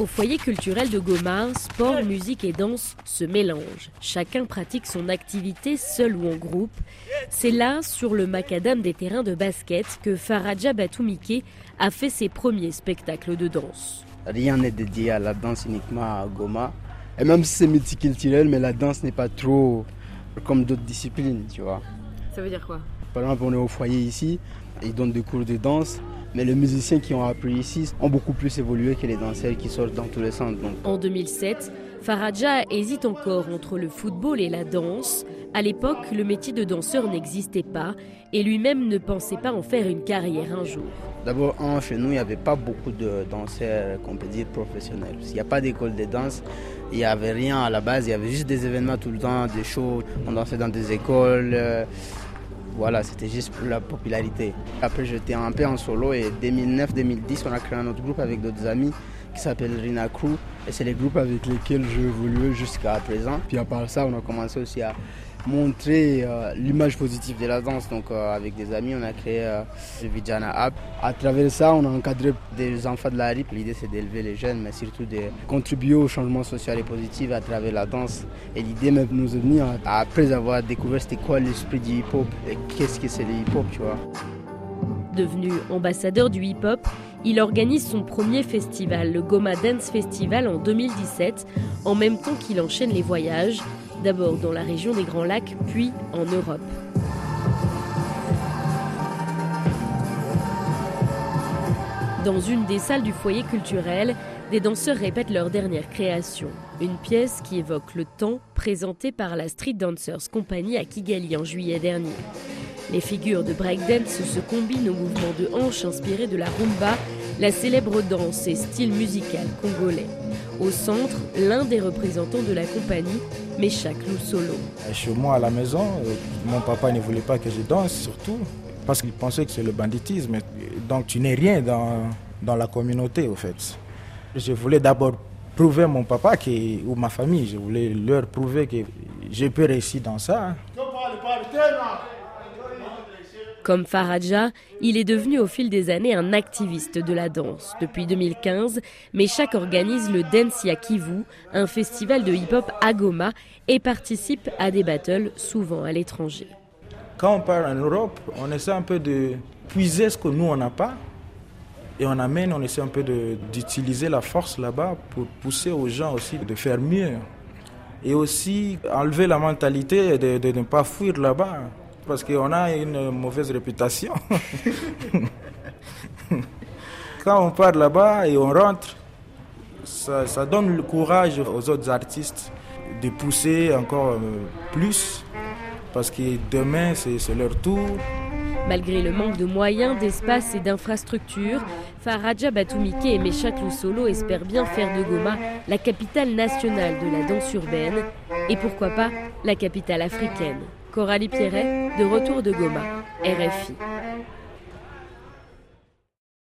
Au foyer culturel de Goma, sport, musique et danse se mélangent. Chacun pratique son activité seul ou en groupe. C'est là, sur le macadam des terrains de basket, que Faraja Batoumike a fait ses premiers spectacles de danse. Rien n'est dédié à la danse uniquement à Goma. Et même si c'est multiculturel, mais la danse n'est pas trop comme d'autres disciplines, tu vois. Ça veut dire quoi? Par exemple, on est au foyer ici, ils donnent des cours de danse. Mais les musiciens qui ont appris ici ont beaucoup plus évolué que les danseurs qui sortent dans tous les centres. En 2007, Faraja hésite encore entre le football et la danse. À l'époque, le métier de danseur n'existait pas et lui-même ne pensait pas en faire une carrière un jour. D'abord, chez nous, il n'y avait pas beaucoup de danseurs qu'on peut dire professionnels. Il n'y a pas d'école de danse, il n'y avait rien à la base, il y avait juste des événements tout le temps, des shows, on dansait dans des écoles. Voilà, c'était juste pour la popularité. Après, j'étais un peu en solo et 2009-2010, on a créé un autre groupe avec d'autres amis qui s'appelle Rina Crew. Et c'est les groupes avec lesquels je évolué jusqu'à présent. Puis à part ça, on a commencé aussi à montrer euh, l'image positive de la danse. Donc euh, avec des amis, on a créé euh, le Vijana App. À travers ça, on a encadré des enfants de la RIP. L'idée c'est d'élever les jeunes, mais surtout de contribuer au changement social et positif à travers la danse. Et l'idée même nous est venue après avoir découvert c'était quoi l'esprit du hip-hop et qu'est-ce que c'est le hip-hop, tu vois. Devenu ambassadeur du hip-hop, il organise son premier festival, le Goma Dance Festival, en 2017, en même temps qu'il enchaîne les voyages d'abord dans la région des Grands Lacs, puis en Europe. Dans une des salles du foyer culturel, des danseurs répètent leur dernière création, une pièce qui évoque le temps présentée par la Street Dancers Company à Kigali en juillet dernier. Les figures de breakdance se combinent aux mouvements de hanches inspirés de la rumba, la célèbre danse et style musical congolais. Au centre, l'un des représentants de la compagnie, Meshak Solo. Chez moi à la maison, euh, mon papa ne voulait pas que je danse, surtout parce qu'il pensait que c'est le banditisme. Donc tu n'es rien dans, dans la communauté, au fait. Je voulais d'abord prouver à mon papa ou ma famille, je voulais leur prouver que je peux réussir dans ça. Comme Faraja, il est devenu au fil des années un activiste de la danse. Depuis 2015, Meshak organise le Dance Yakivu, un festival de hip-hop à Goma, et participe à des battles souvent à l'étranger. Quand on part en Europe, on essaie un peu de puiser ce que nous, on n'a pas. Et on amène, on essaie un peu d'utiliser la force là-bas pour pousser aux gens aussi de faire mieux. Et aussi enlever la mentalité de ne pas fuir là-bas parce qu'on a une mauvaise réputation. Quand on part là-bas et on rentre, ça, donne le courage aux autres artistes de pousser encore euh, plus, parce que demain, c'est leur tour. Malgré le manque de moyens, d'espace et d'infrastructures, Faraja Batoumike et Meshak Solo espèrent bien faire de Goma la capitale nationale de la danse urbaine et pourquoi pas la capitale africaine. Coralie Pierret, de retour de Goma, RFI.